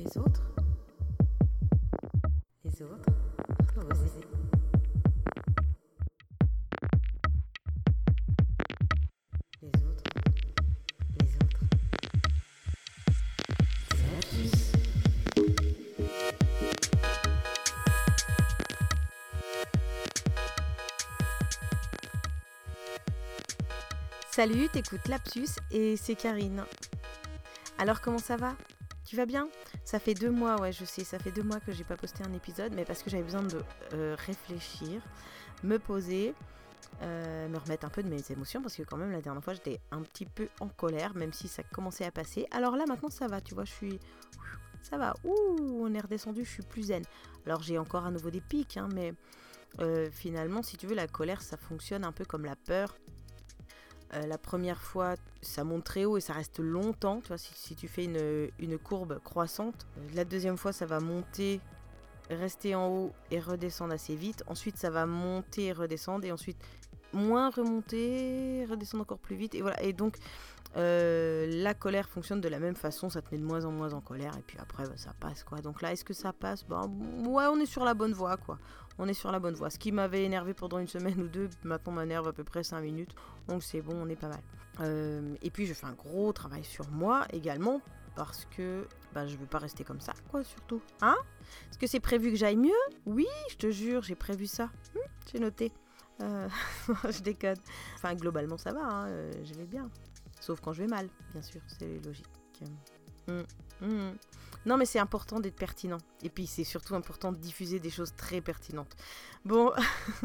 Les autres Les autres aussi. Les autres Les autres C'est. Salut, t'écoutes Lapsus et c'est Karine. Alors comment ça va? Tu vas bien? Ça fait deux mois, ouais je sais, ça fait deux mois que j'ai pas posté un épisode, mais parce que j'avais besoin de euh, réfléchir, me poser, euh, me remettre un peu de mes émotions, parce que quand même la dernière fois j'étais un petit peu en colère, même si ça commençait à passer. Alors là maintenant ça va, tu vois, je suis... Ça va, ouh, on est redescendu, je suis plus zen. Alors j'ai encore à nouveau des pics, hein, mais euh, finalement si tu veux la colère ça fonctionne un peu comme la peur. Euh, la première fois, ça monte très haut et ça reste longtemps. Tu vois, si, tu fais une, courbe croissante. La deuxième fois, ça va monter, rester en haut et redescendre assez vite. Ensuite, ça va monter et redescendre. Et ensuite, moins remonter, redescendre encore plus vite. Et voilà. Et donc, euh, la colère fonctionne de la même façon. Ça te met de moins en moins en colère. Et puis après, bah, ça passe quoi. Donc là, est-ce que ça passe? Bah, Ouais, on est sur la bonne voie quoi. On est sur la bonne voie. Ce qui m'avait énervé pendant une semaine ou deux, maintenant m'énerve à peu près 5 minutes. Donc c'est bon, on est pas mal. Euh, et puis je fais un gros travail sur moi également. Parce que bah, je veux pas rester comme ça, quoi, surtout. Hein? Est-ce que c'est prévu que j'aille mieux? Oui, je te jure, j'ai prévu ça. Hum, j'ai noté. Euh, je décode. Enfin, globalement, ça va, hein, euh, je vais bien. Sauf quand je vais mal, bien sûr, c'est logique. Hum, hum. Non, mais c'est important d'être pertinent. Et puis, c'est surtout important de diffuser des choses très pertinentes. Bon,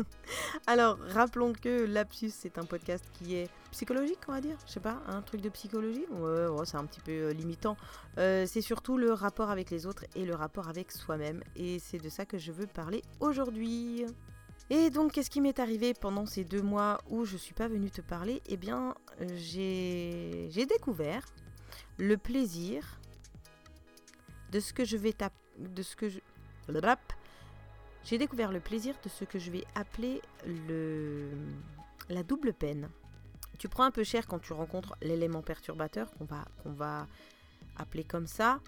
alors, rappelons que Lapsus, c'est un podcast qui est psychologique, on va dire. Je sais pas, un truc de psychologie? Ouais, ouais, c'est un petit peu euh, limitant. Euh, c'est surtout le rapport avec les autres et le rapport avec soi-même. Et c'est de ça que je veux parler aujourd'hui. Et donc, qu'est-ce qui m'est arrivé pendant ces deux mois où je suis pas venue te parler? Eh bien, j'ai découvert le plaisir de ce que je vais de ce que je j'ai découvert le plaisir de ce que je vais appeler le la double peine. Tu prends un peu cher quand tu rencontres l'élément perturbateur qu'on va qu'on va appeler comme ça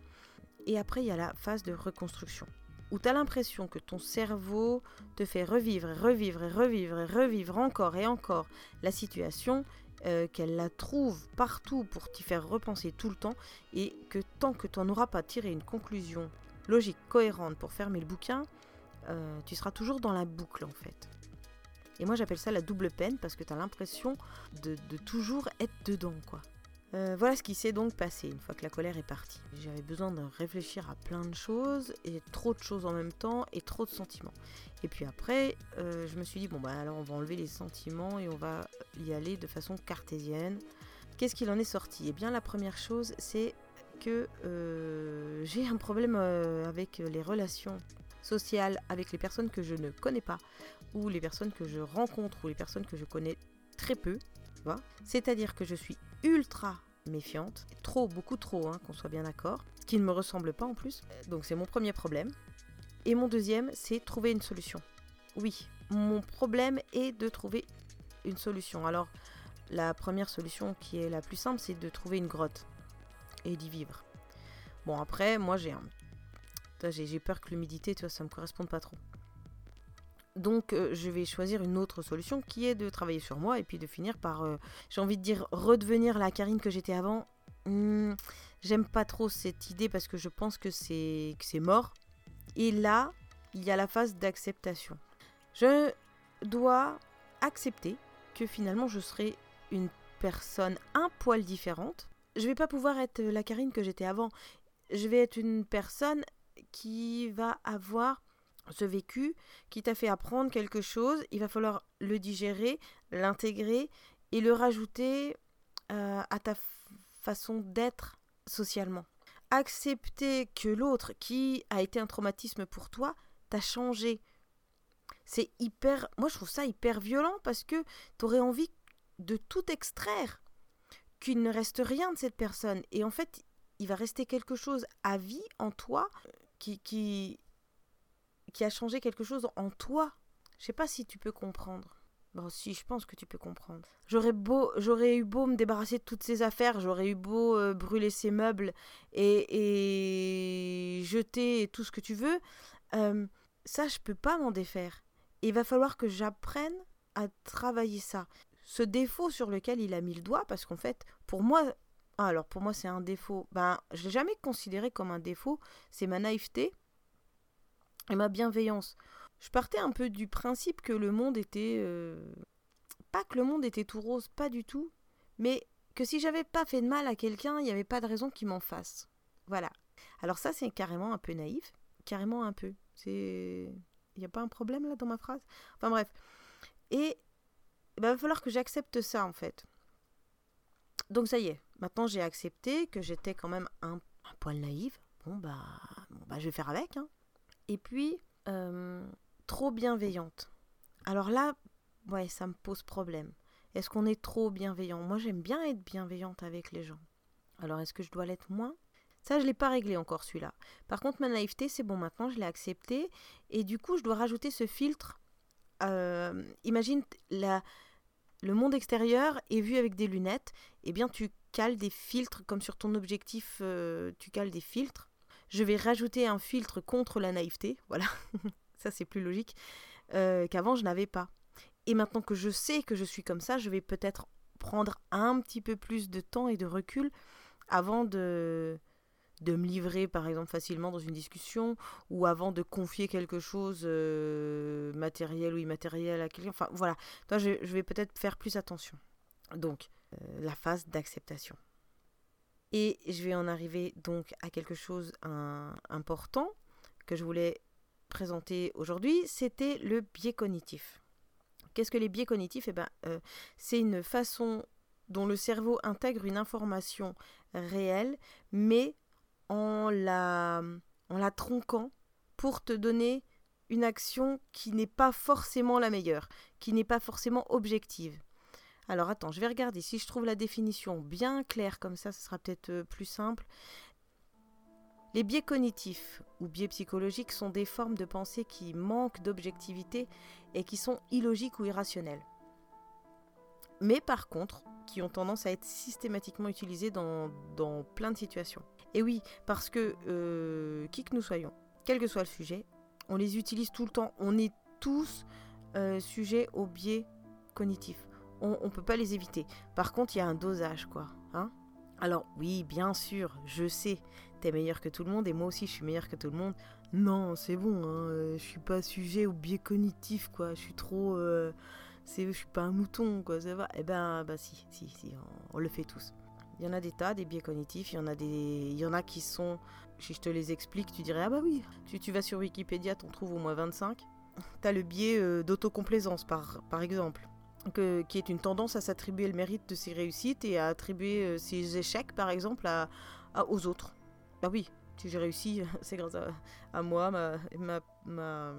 et après il y a la phase de reconstruction où tu as l'impression que ton cerveau te fait revivre revivre revivre et revivre encore et encore la situation euh, qu'elle la trouve partout pour t'y faire repenser tout le temps et que tant que tu n'en auras pas tiré une conclusion logique, cohérente pour fermer le bouquin, euh, tu seras toujours dans la boucle en fait. Et moi j'appelle ça la double peine parce que tu as l'impression de, de toujours être dedans quoi. Euh, voilà ce qui s'est donc passé une fois que la colère est partie. J'avais besoin de réfléchir à plein de choses et trop de choses en même temps et trop de sentiments. Et puis après, euh, je me suis dit bon bah alors on va enlever les sentiments et on va y aller de façon cartésienne. Qu'est-ce qu'il en est sorti? Eh bien la première chose c'est que euh, j'ai un problème avec les relations sociales avec les personnes que je ne connais pas ou les personnes que je rencontre ou les personnes que je connais très peu. C'est-à-dire que je suis ultra méfiante, trop, beaucoup trop, hein, qu'on soit bien d'accord, ce qui ne me ressemble pas en plus. Donc c'est mon premier problème. Et mon deuxième, c'est trouver une solution. Oui, mon problème est de trouver une solution. Alors, la première solution qui est la plus simple, c'est de trouver une grotte et d'y vivre. Bon, après, moi j'ai un... J'ai peur que l'humidité, tu vois, ça me corresponde pas trop. Donc, euh, je vais choisir une autre solution qui est de travailler sur moi et puis de finir par, euh, j'ai envie de dire, redevenir la Karine que j'étais avant. Hmm, J'aime pas trop cette idée parce que je pense que c'est mort. Et là, il y a la phase d'acceptation. Je dois accepter que finalement je serai une personne un poil différente. Je vais pas pouvoir être la Karine que j'étais avant. Je vais être une personne qui va avoir ce vécu, qui t'a fait apprendre quelque chose. Il va falloir le digérer, l'intégrer et le rajouter euh, à ta façon d'être socialement. Accepter que l'autre, qui a été un traumatisme pour toi, t'a changé. C'est hyper. Moi, je trouve ça hyper violent parce que t'aurais envie de tout extraire. Qu'il ne reste rien de cette personne. Et en fait, il va rester quelque chose à vie en toi qui, qui, qui a changé quelque chose en toi. Je sais pas si tu peux comprendre. Bon, si, je pense que tu peux comprendre. J'aurais beau, j'aurais eu beau me débarrasser de toutes ces affaires, j'aurais eu beau euh, brûler ces meubles et, et, jeter tout ce que tu veux. Euh, ça, je peux pas m'en défaire. il va falloir que j'apprenne à travailler ça. Ce défaut sur lequel il a mis le doigt, parce qu'en fait, pour moi, ah, alors pour moi c'est un défaut. Ben, je l'ai jamais considéré comme un défaut. C'est ma naïveté et ma bienveillance je partais un peu du principe que le monde était... Euh, pas que le monde était tout rose, pas du tout, mais que si j'avais pas fait de mal à quelqu'un, il n'y avait pas de raison qu'il m'en fasse. Voilà. Alors ça, c'est carrément un peu naïf. Carrément un peu. C'est... Il n'y a pas un problème là dans ma phrase? Enfin bref. Et il va falloir que j'accepte ça en fait. Donc ça y est, maintenant j'ai accepté que j'étais quand même un, un poil naïve. Bon bah, bon bah je vais faire avec. Hein. Et puis, euh, trop bienveillante. Alors là, ouais, ça me pose problème. Est-ce qu'on est trop bienveillant? Moi, j'aime bien être bienveillante avec les gens. Alors, est-ce que je dois l'être moins? Ça, je ne l'ai pas réglé encore, celui-là. Par contre, ma naïveté, c'est bon, maintenant, je l'ai accepté. Et du coup, je dois rajouter ce filtre. Euh, imagine la, le monde extérieur est vu avec des lunettes. Eh bien, tu cales des filtres, comme sur ton objectif, euh, tu cales des filtres. Je vais rajouter un filtre contre la naïveté. Voilà. ça c'est plus logique, euh, qu'avant je n'avais pas. Et maintenant que je sais que je suis comme ça, je vais peut-être prendre un petit peu plus de temps et de recul avant de, de me livrer par exemple facilement dans une discussion ou avant de confier quelque chose euh, matériel ou immatériel à quelqu'un. Enfin voilà, Toi, je, vais peut-être faire plus attention. Donc euh, la phase d'acceptation. Et je vais en arriver donc à quelque chose d'important que je voulais présenté aujourd'hui, c'était le biais cognitif. Qu'est-ce que les biais cognitifs? Eh ben, euh, C'est une façon dont le cerveau intègre une information réelle, mais en la, en la tronquant pour te donner une action qui n'est pas forcément la meilleure, qui n'est pas forcément objective. Alors attends, je vais regarder si je trouve la définition bien claire comme ça, ce sera peut-être euh, plus simple. Les biais cognitifs ou biais psychologiques sont des formes de pensée qui manquent d'objectivité et qui sont illogiques ou irrationnelles. Mais par contre, qui ont tendance à être systématiquement utilisées dans, plein de situations. Et oui, parce que euh, qui que nous soyons, quel que soit le sujet, on les utilise tout le temps. On est tous euh, sujets aux biais cognitifs. On ne peut pas les éviter. Par contre, il y a un dosage, quoi. Hein alors oui, bien sûr, je sais, t'es meilleur que tout le monde et moi aussi je suis meilleur que tout le monde. Non, c'est bon, hein, euh, je suis pas sujet au biais cognitif, quoi. Je suis trop. Euh, je suis pas un mouton, quoi, ça va. Eh ben, bah si, si, si, on, le fait tous. Il y en a des tas, des biais cognitifs, il y en a des. Il y en a qui sont. Si je te les explique, tu dirais, ah bah oui, tu, tu vas sur Wikipédia, t'en trouves au moins 25. T'as le biais euh, d'autocomplaisance, par, par exemple qui est une tendance à s'attribuer le mérite de ses réussites et à attribuer euh, ses échecs, par exemple, à, aux autres. Bah oui, si j'ai réussi, c'est grâce à, moi, ma... ma,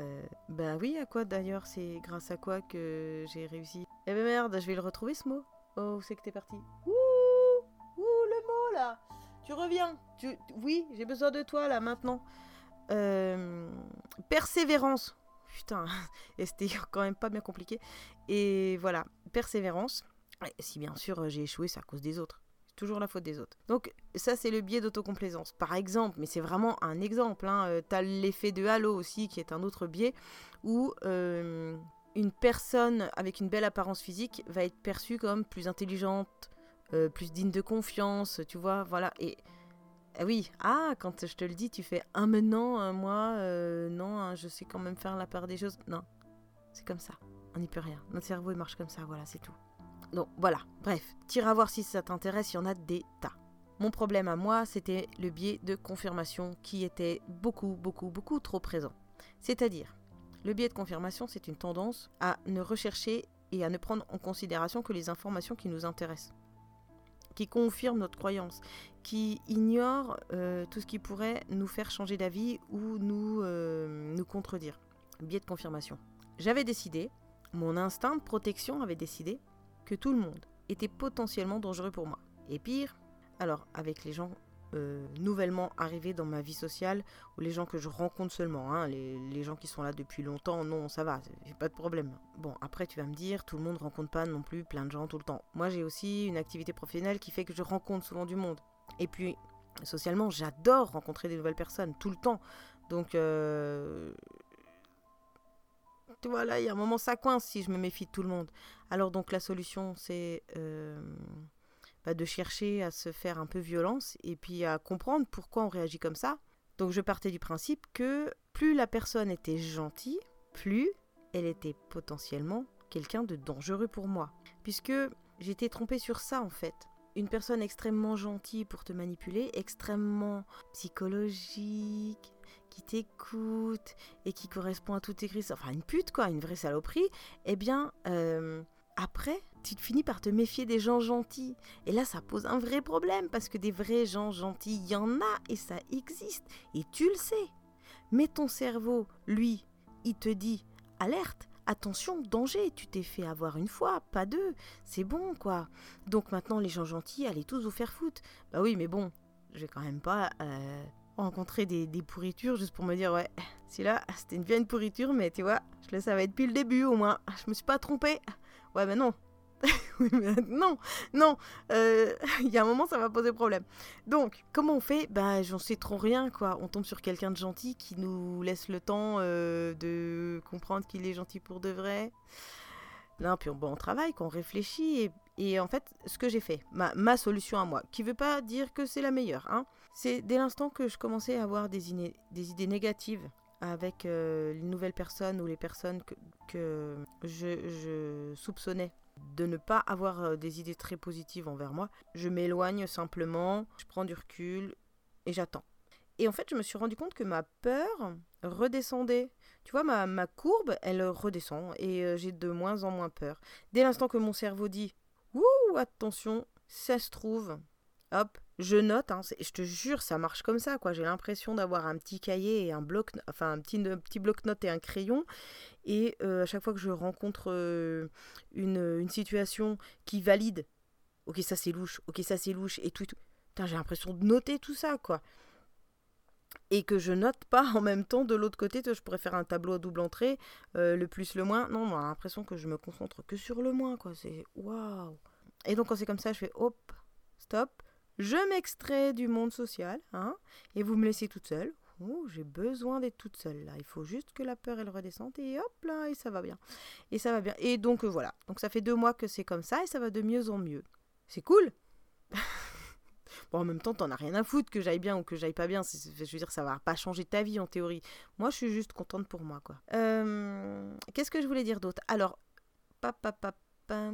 euh, bah oui, à quoi d'ailleurs C'est grâce à quoi que j'ai réussi Eh ben merde, je vais le retrouver ce mot. Oh, c'est que t'es parti. Ouh, ouh, le mot là Tu reviens tu... Oui, j'ai besoin de toi là maintenant. Euh, persévérance. Putain, et c'était quand même pas bien compliqué. Et voilà, persévérance. Si bien sûr j'ai échoué, c'est à cause des autres. C'est toujours la faute des autres. Donc ça c'est le biais d'autocomplaisance. Par exemple, mais c'est vraiment un exemple, hein, euh, tu as l'effet de halo aussi qui est un autre biais où euh, une personne avec une belle apparence physique va être perçue comme plus intelligente, euh, plus digne de confiance, tu vois, voilà. Et oui, ah, quand je te le dis, tu fais un maintenant, un moi, euh, non, hein, je sais quand même faire la part des choses. Non, c'est comme ça, on n'y peut rien. Notre cerveau, il marche comme ça, voilà, c'est tout. Donc voilà, bref, tire à voir si ça t'intéresse, il y en a des tas. Mon problème à moi, c'était le biais de confirmation qui était beaucoup, beaucoup, beaucoup trop présent. C'est-à-dire, le biais de confirmation, c'est une tendance à ne rechercher et à ne prendre en considération que les informations qui nous intéressent qui confirme notre croyance, qui ignore euh, tout ce qui pourrait nous faire changer d'avis ou nous, euh, nous contredire. Biais de confirmation. J'avais décidé, mon instinct de protection avait décidé que tout le monde était potentiellement dangereux pour moi. Et pire, alors avec les gens euh, nouvellement arrivés dans ma vie sociale ou les gens que je rencontre seulement. Hein. les, gens qui sont là depuis longtemps, non, ça va, pas de problème. Bon, après, tu vas me dire, tout le monde rencontre pas non plus plein de gens tout le temps. Moi, j'ai aussi une activité professionnelle qui fait que je rencontre souvent du monde. Et puis, socialement, j'adore rencontrer des nouvelles personnes tout le temps. Donc, euh, tu vois, là, il y a un moment, ça coince si je me méfie de tout le monde. Alors, donc, la solution, c'est euh, bah, de chercher à se faire un peu violence et puis à comprendre pourquoi on réagit comme ça. Donc, je partais du principe que plus la personne était gentille, plus elle était potentiellement quelqu'un de dangereux pour moi. Puisque j'étais trompée sur ça, en fait une personne extrêmement gentille pour te manipuler, extrêmement psychologique, qui t'écoute et qui correspond à toutes tes crises, enfin une pute quoi, une vraie saloperie, eh bien euh, après, tu finis par te méfier des gens gentils. Et là, ça pose un vrai problème parce que des vrais gens gentils, il y en a et ça existe. Et tu le sais. Mais ton cerveau, lui, il te dit alerte, attention, danger, tu t'es fait avoir une fois, pas deux, c'est bon quoi. Donc maintenant les gens gentils, allez tous vous faire foutre. Bah oui, mais bon, je vais quand même pas euh, rencontrer des, pourritures juste pour me dire ouais, c'est là, c'était une vieille pourriture, mais tu vois, je le savais depuis le début au moins, je me suis pas trompée. Ouais, mais non, non, non, euh, il y a un moment, ça va poser problème. Donc, comment on fait? Ben, j'en sais trop rien, quoi. On tombe sur quelqu'un de gentil qui nous laisse le temps euh, de comprendre qu'il est gentil pour de vrai. Non, puis on, travaille, qu'on réfléchit. Et, en fait, ce que j'ai fait, ma, solution à moi, qui veut pas dire que c'est la meilleure, hein, c'est dès l'instant que je commençais à avoir des idées négatives avec euh, les nouvelles personnes ou les personnes que, je soupçonnais de ne pas avoir euh, des idées très positives envers moi. Je m'éloigne simplement, je prends du recul et j'attends. Et en fait, je me suis rendu compte que ma peur redescendait. Tu vois, ma, ma courbe, elle redescend et euh, j'ai de moins en moins peur. Dès l'instant que mon cerveau dit Ouh, attention, ça se trouve, hop, je note, hein, je te jure, ça marche comme ça, quoi. J'ai l'impression d'avoir un petit cahier et un bloc, enfin un petit, petit bloc-notes et un crayon. Et euh, à chaque fois que je rencontre euh, une, situation qui valide, ok, ça c'est louche, ok, ça c'est louche, et tout, j'ai l'impression de noter tout ça, quoi. Et que je note pas en même temps de l'autre côté, je pourrais faire un tableau à double entrée, euh, le plus, le moins. Non, j'ai l'impression que je me concentre que sur le moins, quoi. C'est waouh. Et donc quand c'est comme ça, je fais hop, stop je m'extrais du monde social, hein, et vous me laissez toute seule. Oh, j'ai besoin d'être toute seule là. Il faut juste que la peur elle redescende et hop là et ça va bien. Et ça va bien. Et donc euh, voilà. Donc ça fait deux mois que c'est comme ça et ça va de mieux en mieux. C'est cool. bon en même temps t'en as rien à foutre que j'aille bien ou que j'aille pas bien. Je veux dire ça va pas changer ta vie en théorie. Moi je suis juste contente pour moi quoi. Euh, qu'est-ce que je voulais dire d'autre? Alors papa papa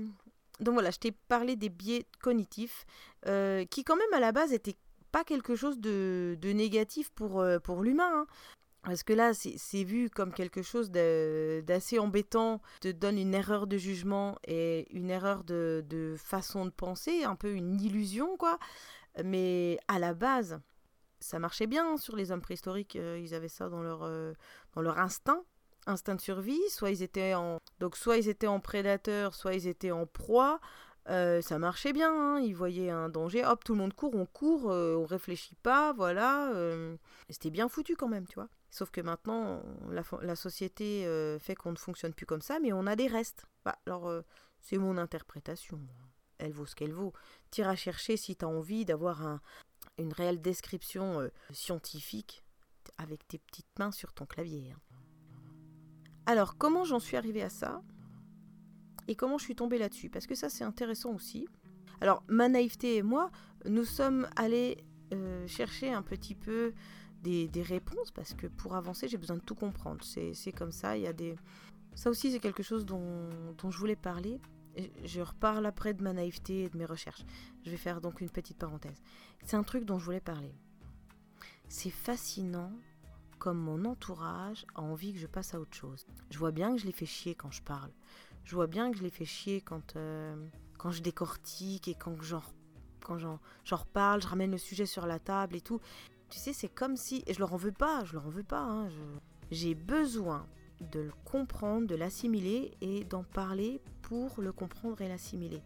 donc voilà, je t'ai parlé des biais cognitifs, euh, qui quand même à la base n'étaient pas quelque chose de, négatif pour, euh, pour l'humain. Hein. Parce que là, c'est vu comme quelque chose d'assez embêtant, te donne une erreur de jugement et une erreur de, façon de penser, un peu une illusion, quoi. Mais à la base, ça marchait bien sur les hommes préhistoriques, euh, ils avaient ça dans leur, dans leur instinct instinct de survie, soit ils étaient en donc soit ils étaient en prédateur, soit ils étaient en proie. Euh, ça marchait bien, hein. ils voyaient un danger, hop, tout le monde court, on court, euh, on réfléchit pas, voilà. Euh. C'était bien foutu quand même, tu vois. Sauf que maintenant, la, société fait qu'on ne fonctionne plus comme ça, mais on a des restes. Bah, alors, c'est mon interprétation. Elle vaut ce qu'elle vaut. Tire à chercher si tu as envie d'avoir un, une réelle description scientifique avec tes petites mains sur ton clavier. Hein. Alors, comment j'en suis arrivée à ça Et comment je suis tombée là-dessus? Parce que ça, c'est intéressant aussi. Alors, ma naïveté et moi, nous sommes allés euh, chercher un petit peu des, réponses, parce que pour avancer, j'ai besoin de tout comprendre. C'est comme ça, il y a des... Ça aussi, c'est quelque chose dont, dont je voulais parler. Je reparle après de ma naïveté et de mes recherches. Je vais faire donc une petite parenthèse. C'est un truc dont je voulais parler. C'est fascinant comme mon entourage a envie que je passe à autre chose. Je vois bien que je les fais chier quand je parle. Je vois bien que je les fais chier quand, euh, quand je décortique et quand j'en quand j'en reparle, je ramène le sujet sur la table et tout. Tu sais, c'est comme si... Et je leur en veux pas, je leur en veux pas. Hein, j'ai besoin de le comprendre, de l'assimiler et d'en parler pour le comprendre et l'assimiler.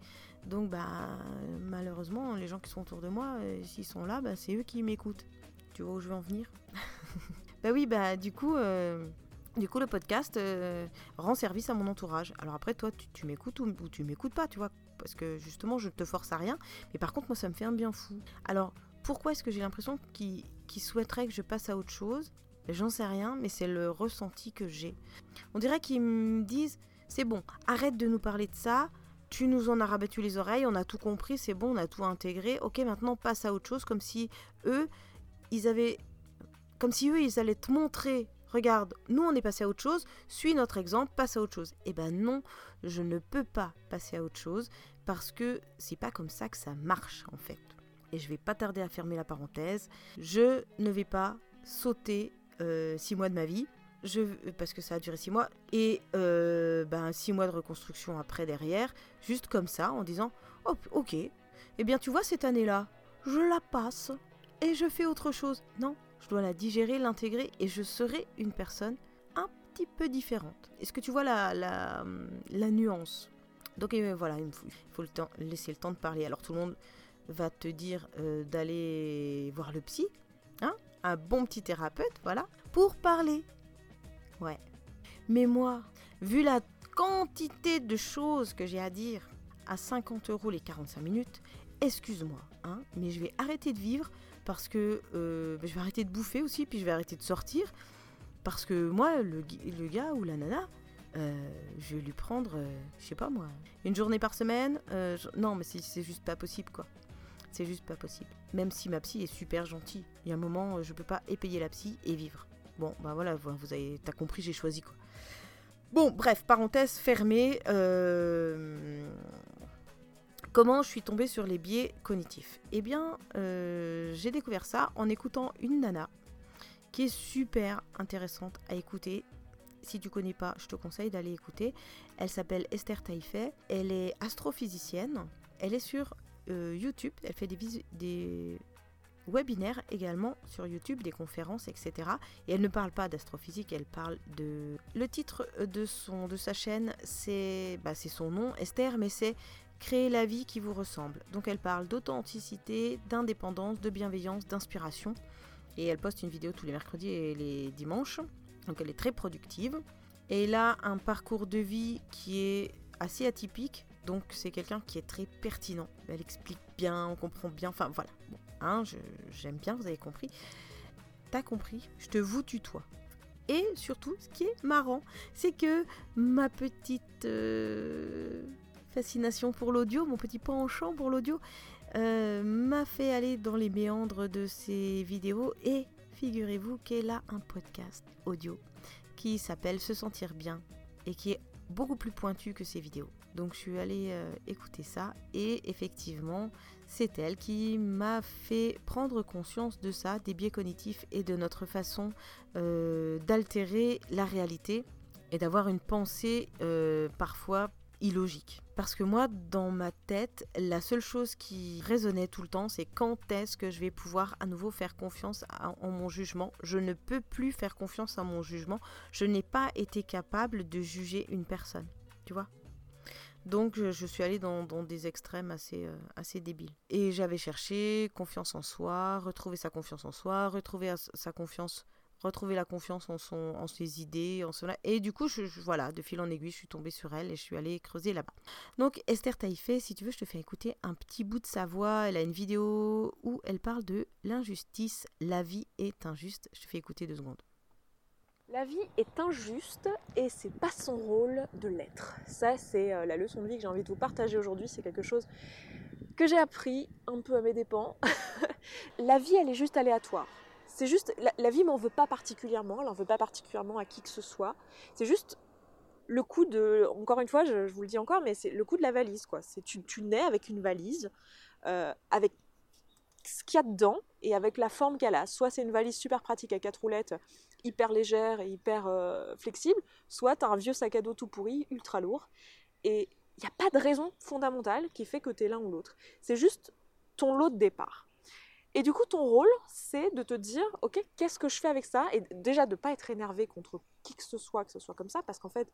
Donc, bah, malheureusement, les gens qui sont autour de moi, euh, s'ils sont là, bah, c'est eux qui m'écoutent. Tu vois où je veux en venir? Bah oui, bah, du coup, euh, du coup le podcast euh, rend service à mon entourage. Alors après, toi, tu, m'écoutes ou, tu m'écoutes pas, tu vois Parce que justement, je te force à rien. Mais par contre, moi, ça me fait un bien fou. Alors, pourquoi est-ce que j'ai l'impression qu'ils souhaiteraient que je passe à autre chose? J'en sais rien, mais c'est le ressenti que j'ai. On dirait qu'ils me disent c'est bon, arrête de nous parler de ça. Tu nous en as rabattu les oreilles, on a tout compris, c'est bon, on a tout intégré. Ok, maintenant passe à autre chose, comme si eux, ils avaient, comme si eux, ils allaient te montrer. Regarde, nous on est passé à autre chose, suis notre exemple, passe à autre chose. Eh ben non, je ne peux pas passer à autre chose parce que c'est pas comme ça que ça marche en fait. Et je vais pas tarder à fermer la parenthèse. Je ne vais pas sauter euh, six mois de ma vie je, parce que ça a duré six mois, et euh, ben, six mois de reconstruction après derrière, juste comme ça, en disant oh, Ok, eh bien tu vois, cette année-là, je la passe et je fais autre chose. Non, je dois la digérer, l'intégrer, et je serai une personne un petit peu différente. Est-ce que tu vois la, nuance? Donc voilà, il faut, le temps, laisser le temps de parler. Alors tout le monde va te dire euh, d'aller voir le psy, hein un bon petit thérapeute, voilà, pour parler. Ouais. Mais moi, vu la quantité de choses que j'ai à dire à 50 euros les 45 minutes, excuse-moi, hein, mais je vais arrêter de vivre parce que euh, je vais arrêter de bouffer aussi, puis je vais arrêter de sortir. Parce que moi, le, le gars ou la nana, euh, je vais lui prendre, euh, je sais pas moi, une journée par semaine. non, mais c'est juste pas possible quoi. C'est juste pas possible. Même si ma psy est super gentille. Il y a un moment, je peux pas épayer la psy et vivre. Bon, bah voilà, vous avez, t'as compris, j'ai choisi quoi. Bon, bref, parenthèse fermée. Euh, comment je suis tombée sur les biais cognitifs Eh bien, euh, j'ai découvert ça en écoutant une nana qui est super intéressante à écouter. Si tu connais pas, je te conseille d'aller écouter. Elle s'appelle Esther Taïfet. Elle est astrophysicienne. Elle est sur euh, YouTube. Elle fait des, webinaires également sur YouTube, des conférences, etc. Et elle ne parle pas d'astrophysique, elle parle de... Le titre de sa chaîne, c'est bah, son nom, Esther, mais c'est Créer la vie qui vous ressemble. Donc elle parle d'authenticité, d'indépendance, de bienveillance, d'inspiration. Et elle poste une vidéo tous les mercredis et les dimanches. Donc elle est très productive. Et elle a un parcours de vie qui est assez atypique. Donc c'est quelqu'un qui est très pertinent. Elle explique bien, on comprend bien. Enfin voilà. Hein, j'aime bien, vous avez compris. T'as compris, je te vous tutoie. Et surtout, ce qui est marrant, c'est que ma petite euh, fascination pour l'audio, mon petit penchant pour l'audio, euh, m'a fait aller dans les méandres de ces vidéos. Et figurez-vous qu'elle a un podcast audio qui s'appelle Se sentir bien et qui est beaucoup plus pointu que ces vidéos. Donc je suis allée euh, écouter ça et effectivement c'est elle qui m'a fait prendre conscience de ça, des biais cognitifs et de notre façon euh, d'altérer la réalité et d'avoir une pensée parfois illogique. Parce que moi, dans ma tête, la seule chose qui résonnait tout le temps, c'est quand est-ce que je vais pouvoir à nouveau faire confiance en mon jugement. Je ne peux plus faire confiance à mon jugement. Je n'ai pas été capable de juger une personne. Tu vois donc je, suis allée dans, des extrêmes assez, euh, assez débiles. Et j'avais cherché confiance en soi, retrouver sa confiance en soi, retrouver sa confiance, retrouver la confiance en, son, en ses idées, en cela. Et du coup, je, voilà, de fil en aiguille, je suis tombée sur elle et je suis allée creuser là-bas. Donc Esther Taïfé, si tu veux, je te fais écouter un petit bout de sa voix. Elle a une vidéo où elle parle de l'injustice. La vie est injuste. Je te fais écouter deux secondes. La vie est injuste et c'est pas son rôle de l'être. Ça, c'est euh, la leçon de vie que j'ai envie de vous partager aujourd'hui. C'est quelque chose que j'ai appris un peu à mes dépens. la vie, elle est juste aléatoire. C'est juste, la, vie m'en veut pas particulièrement, elle en veut pas particulièrement à qui que ce soit. C'est juste le coup de, encore une fois, je, vous le dis encore, mais c'est le coup de la valise, quoi. C'est tu, nais avec une valise, euh, avec ce qu'il y a dedans et avec la forme qu'elle a. Soit c'est une valise super pratique à quatre roulettes hyper légère et hyper euh, flexible, soit tu as un vieux sac à dos tout pourri, ultra lourd. Et il n'y a pas de raison fondamentale qui fait que tu es l'un ou l'autre. C'est juste ton lot de départ. Et du coup, ton rôle, c'est de te dire, ok, qu'est-ce que je fais avec ça? Et déjà de ne pas être énervé contre qui que ce soit, que ce soit comme ça, parce qu'en fait,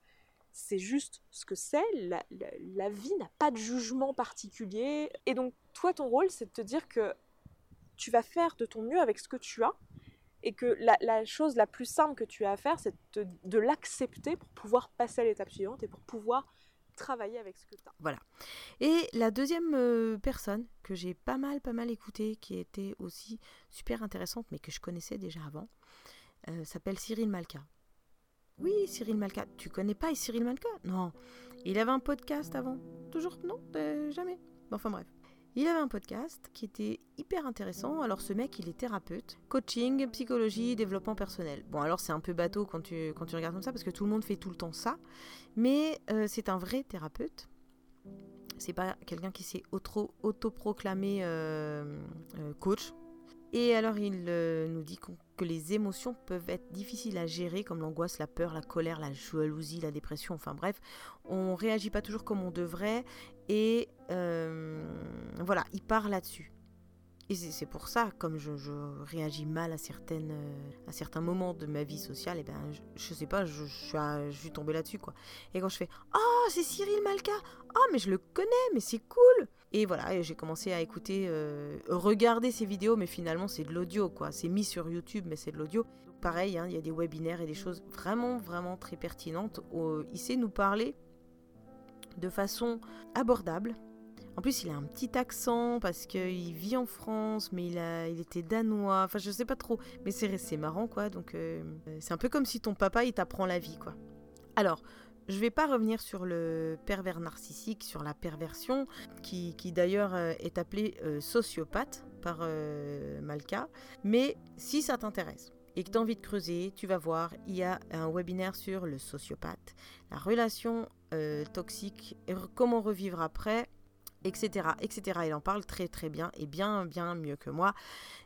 c'est juste ce que c'est, la, vie n'a pas de jugement particulier. Et donc toi, ton rôle, c'est de te dire que tu vas faire de ton mieux avec ce que tu as, et que la, chose la plus simple que tu as à faire, c'est de, l'accepter pour pouvoir passer à l'étape suivante et pour pouvoir travailler avec ce que tu as. Voilà. Et la deuxième euh, personne que j'ai pas mal, pas mal écoutée, qui était aussi super intéressante, mais que je connaissais déjà avant, euh, s'appelle Cyril Malka. Oui, Cyril Malka. Tu connais pas Cyril Malka? Non. Il avait un podcast avant. Toujours? Non? Euh, Jamais. Enfin bref. Il avait un podcast qui était hyper intéressant. Alors ce mec, il est thérapeute, coaching, psychologie, développement personnel. Bon alors c'est un peu bateau quand tu, quand tu regardes comme ça parce que tout le monde fait tout le temps ça. Mais euh, c'est un vrai thérapeute. C'est pas quelqu'un qui s'est autoproclamé euh, euh, coach. Et alors il nous dit que les émotions peuvent être difficiles à gérer comme l'angoisse, la peur, la colère, la jalousie, la dépression, enfin bref, on réagit pas toujours comme on devrait et voilà, il part là-dessus. Et c'est pour ça, comme je, réagis mal à, euh, à certains moments de ma vie sociale, et eh ben, je, sais pas, je, suis, je suis tombée là-dessus, quoi. Et quand je fais « Oh, c'est Cyril Malka Oh, mais je le connais, mais c'est cool !» Et voilà, j'ai commencé à écouter, euh, regarder ses vidéos, mais finalement, c'est de l'audio, quoi. C'est mis sur YouTube, mais c'est de l'audio. Pareil, hein, il y a des webinaires et des choses vraiment, vraiment très pertinentes. il sait nous parler de façon abordable. En plus, il a un petit accent parce qu'il vit en France, mais il, était danois. Enfin, je sais pas trop, mais c'est marrant, quoi. Donc, euh, c'est un peu comme si ton papa, il t'apprend la vie, quoi. Alors, je vais pas revenir sur le pervers narcissique, sur la perversion, qui, d'ailleurs euh, est appelé euh, sociopathe par Malka. Mais si ça t'intéresse, et que tu as envie de creuser, tu vas voir, il y a un webinaire sur le sociopathe, la relation toxique, et comment revivre après, etc., etc. Il en parle très très bien et bien bien mieux que moi.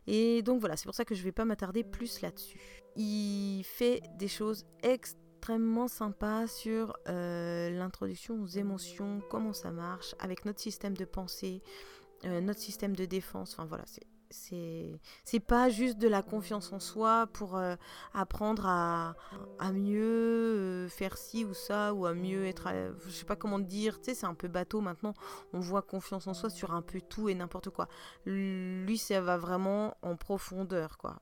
Et donc voilà, c'est pour ça que je ne vais pas m'attarder plus là-dessus. Il fait des choses extrêmement sympas sur euh, l'introduction aux émotions, comment ça marche, avec notre système de pensée, euh, notre système de défense. Enfin voilà, c'est c'est pas juste de la confiance en soi pour euh, apprendre à, à mieux euh, faire ci ou ça ou à mieux être je sais pas comment dire tu sais c'est un peu bateau maintenant on voit confiance en soi sur un peu tout et n'importe quoi lui ça va vraiment en profondeur quoi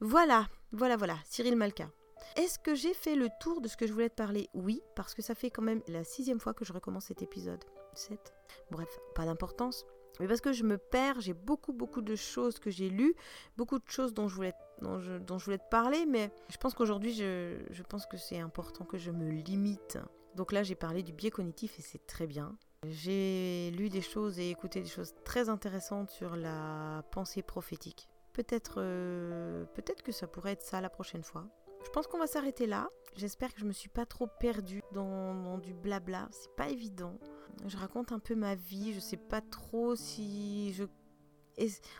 voilà voilà voilà Cyril Malka est-ce que j'ai fait le tour de ce que je voulais te parler? Oui, parce que ça fait quand même la sixième fois que je recommence cet épisode. 7. Bref, pas d'importance. Mais parce que je me perds, j'ai beaucoup beaucoup de choses que j'ai lues, beaucoup de choses dont je voulais, dont je, dont je voulais te parler, mais je pense qu'aujourd'hui, je, je pense que c'est important que je me limite. Donc là, j'ai parlé du biais cognitif et c'est très bien. J'ai lu des choses et écouté des choses très intéressantes sur la pensée prophétique. Peut-être euh, peut-être que ça pourrait être ça la prochaine fois. Je pense qu'on va s'arrêter là. J'espère que je me suis pas trop perdue dans, dans du blabla. C'est pas évident. Je raconte un peu ma vie. Je sais pas trop si je.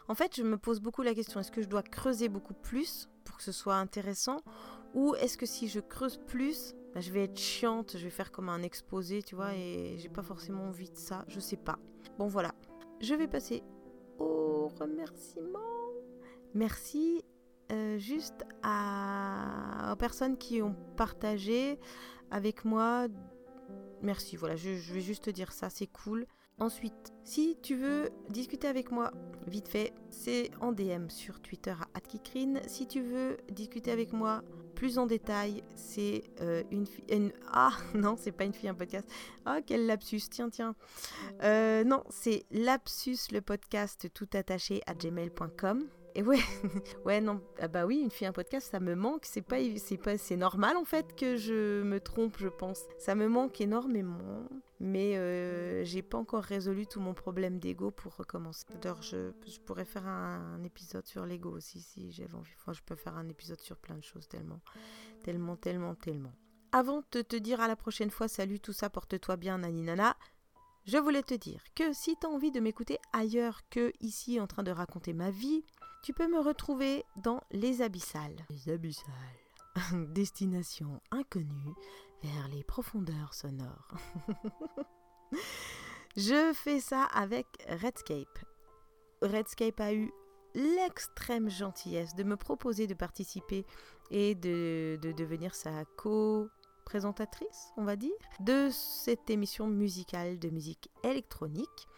en fait, je me pose beaucoup la question est-ce que je dois creuser beaucoup plus pour que ce soit intéressant Ou est-ce que si je creuse plus, bah, je vais être chiante, je vais faire comme un exposé, tu vois, et j'ai pas forcément envie de ça Je sais pas. Bon, voilà. Je vais passer au remerciement. Merci euh, juste à, aux personnes qui ont partagé avec moi. Merci, voilà, je, vais juste te dire ça, c'est cool. Ensuite, si tu veux discuter avec moi, vite fait, c'est en DM sur Twitter à. Si tu veux discuter avec moi plus en détail, c'est euh, une, fille. Ah non, c'est pas une fille, un podcast. Ah, quel lapsus, tiens, tiens. Euh, non, c'est Lapsus, le podcast tout attaché à gmail.com. Et ouais, ouais, non, ah bah oui, une fille, un podcast, ça me manque. C'est pas, c'est pas, c'est normal en fait que je me trompe, je pense. Ça me manque énormément, mais euh, j'ai pas encore résolu tout mon problème d'ego pour recommencer. D'ailleurs, je, je, pourrais faire un, épisode sur l'ego aussi si j'avais envie. Enfin, je peux faire un épisode sur plein de choses tellement, tellement, tellement, tellement. Avant de te dire à la prochaine fois, salut, tout ça, porte-toi bien, naninana. Je voulais te dire que si tu as envie de m'écouter ailleurs que ici en train de raconter ma vie, tu peux me retrouver dans Les Abyssales. Les Abyssales. Destination inconnue vers les profondeurs sonores. Je fais ça avec Redscape. Redscape a eu l'extrême gentillesse de me proposer de participer et de, devenir sa co présentatrice, on va dire, de cette émission musicale de musique électronique.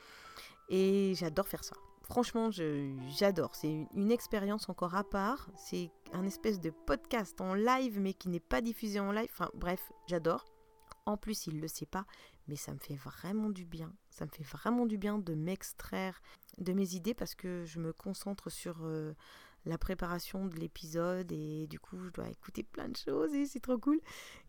Et j'adore faire ça. Franchement, j'adore. C'est une, expérience encore à part. C'est un espèce de podcast en live, mais qui n'est pas diffusé en live. Enfin, bref, j'adore. En plus, il ne le sait pas, mais ça me fait vraiment du bien. Ça me fait vraiment du bien de m'extraire de mes idées parce que je me concentre sur euh, la préparation de l'épisode et du coup, je dois écouter plein de choses et c'est trop cool.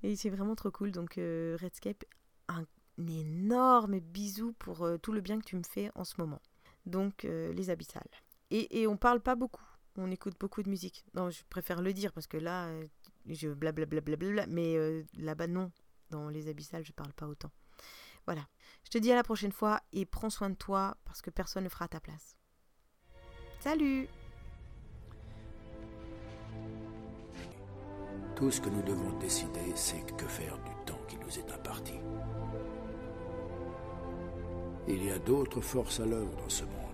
Et c'est vraiment trop cool. Donc, euh, Redscape, un, énorme bisou pour euh, tout le bien que tu me fais en ce moment. Donc, les abyssales. Et, on parle pas beaucoup. On écoute beaucoup de musique. Non, je préfère le dire parce que là, je blablabla, bla bla bla, mais là-bas, non. Dans les abyssales, je parle pas autant. Voilà. Je te dis à la prochaine fois et prends soin de toi parce que personne ne fera ta place. Salut Tout ce que nous devons décider, c'est que faire du temps qui nous est imparti. Il y a d'autres forces à l'œuvre dans ce monde.